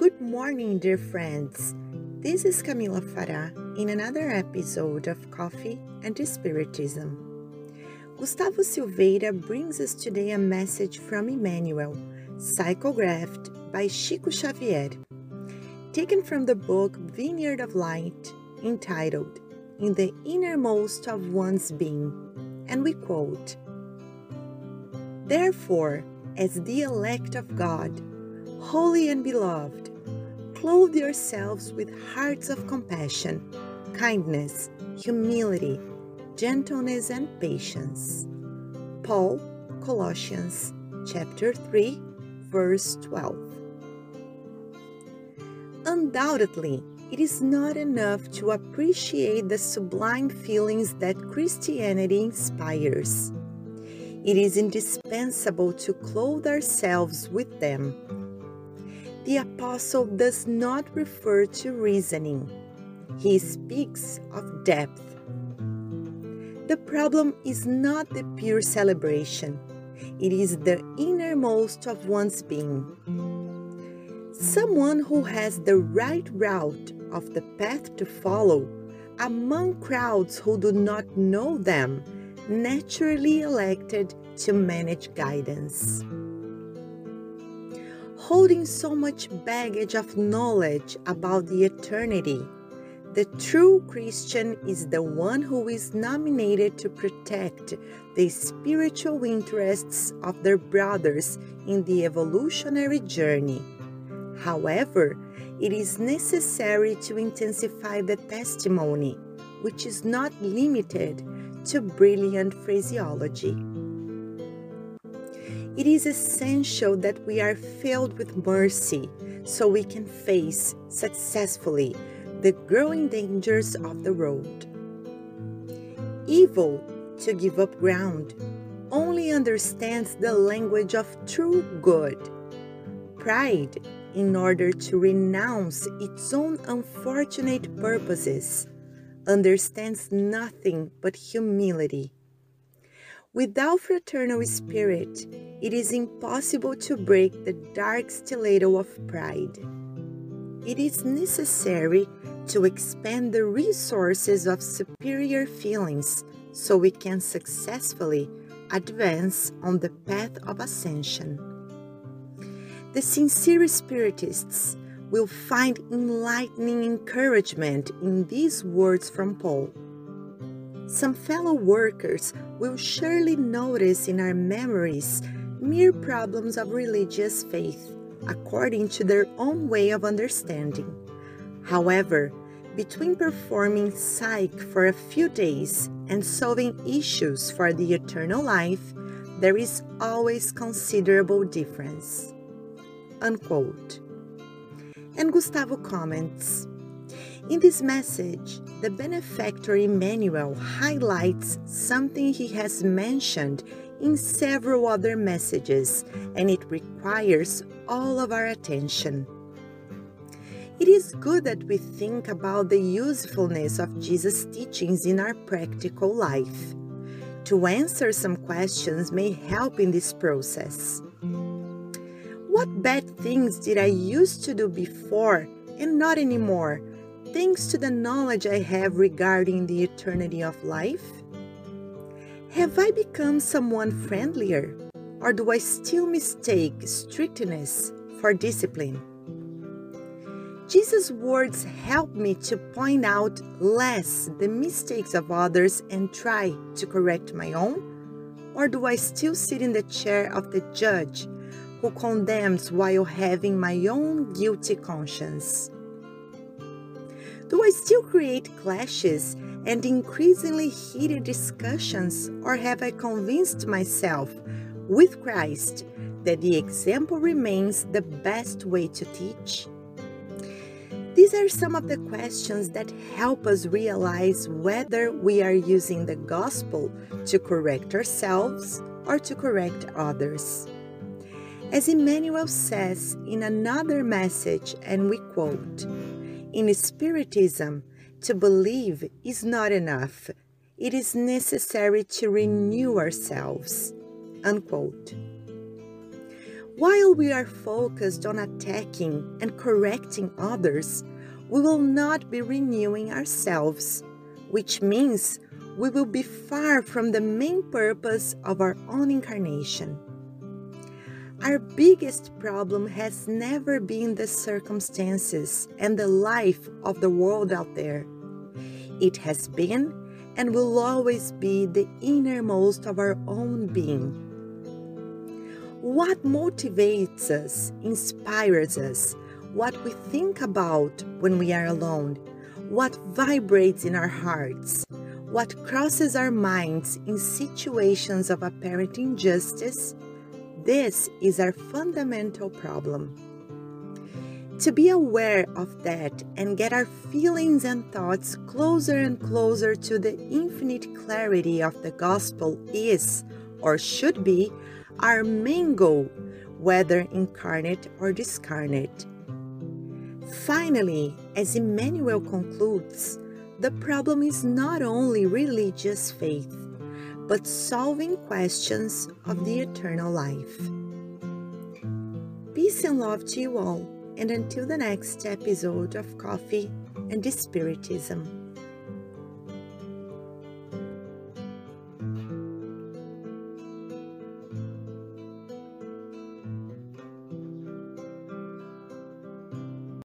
Good morning, dear friends. This is Camila Farah in another episode of Coffee and Spiritism. Gustavo Silveira brings us today a message from Emmanuel, psychographed by Chico Xavier, taken from the book Vineyard of Light, entitled In the Innermost of One's Being, and we quote Therefore, as the elect of God, holy and beloved, clothe yourselves with hearts of compassion, kindness, humility, gentleness, and patience. Paul, Colossians chapter 3, verse 12. Undoubtedly, it is not enough to appreciate the sublime feelings that Christianity inspires. It is indispensable to clothe ourselves with them the apostle does not refer to reasoning, he speaks of depth. The problem is not the pure celebration, it is the innermost of one's being. Someone who has the right route of the path to follow among crowds who do not know them, naturally elected to manage guidance holding so much baggage of knowledge about the eternity. The true Christian is the one who is nominated to protect the spiritual interests of their brothers in the evolutionary journey. However, it is necessary to intensify the testimony, which is not limited to brilliant phraseology. It is essential that we are filled with mercy so we can face successfully the growing dangers of the road. Evil, to give up ground, only understands the language of true good. Pride, in order to renounce its own unfortunate purposes, understands nothing but humility. Without fraternal spirit, it is impossible to break the dark stiletto of pride. It is necessary to expand the resources of superior feelings so we can successfully advance on the path of ascension. The sincere Spiritists will find enlightening encouragement in these words from Paul some fellow workers will surely notice in our memories mere problems of religious faith according to their own way of understanding. However, between performing psych for a few days and solving issues for the eternal life, there is always considerable difference. Unquote. And Gustavo comments in this message, the benefactor Emmanuel highlights something he has mentioned in several other messages, and it requires all of our attention. It is good that we think about the usefulness of Jesus' teachings in our practical life. To answer some questions may help in this process. What bad things did I used to do before and not anymore? Thanks to the knowledge I have regarding the eternity of life? Have I become someone friendlier, or do I still mistake strictness for discipline? Jesus' words help me to point out less the mistakes of others and try to correct my own? Or do I still sit in the chair of the judge who condemns while having my own guilty conscience? Do I still create clashes and increasingly heated discussions, or have I convinced myself with Christ that the example remains the best way to teach? These are some of the questions that help us realize whether we are using the gospel to correct ourselves or to correct others. As Emmanuel says in another message, and we quote, in Spiritism, to believe is not enough. It is necessary to renew ourselves. Unquote. While we are focused on attacking and correcting others, we will not be renewing ourselves, which means we will be far from the main purpose of our own incarnation. Our biggest problem has never been the circumstances and the life of the world out there. It has been and will always be the innermost of our own being. What motivates us, inspires us, what we think about when we are alone, what vibrates in our hearts, what crosses our minds in situations of apparent injustice, this is our fundamental problem. To be aware of that and get our feelings and thoughts closer and closer to the infinite clarity of the gospel is, or should be, our main goal, whether incarnate or discarnate. Finally, as Emmanuel concludes, the problem is not only religious faith, but solving questions of the eternal life. Peace and love to you all, and until the next episode of Coffee and Spiritism.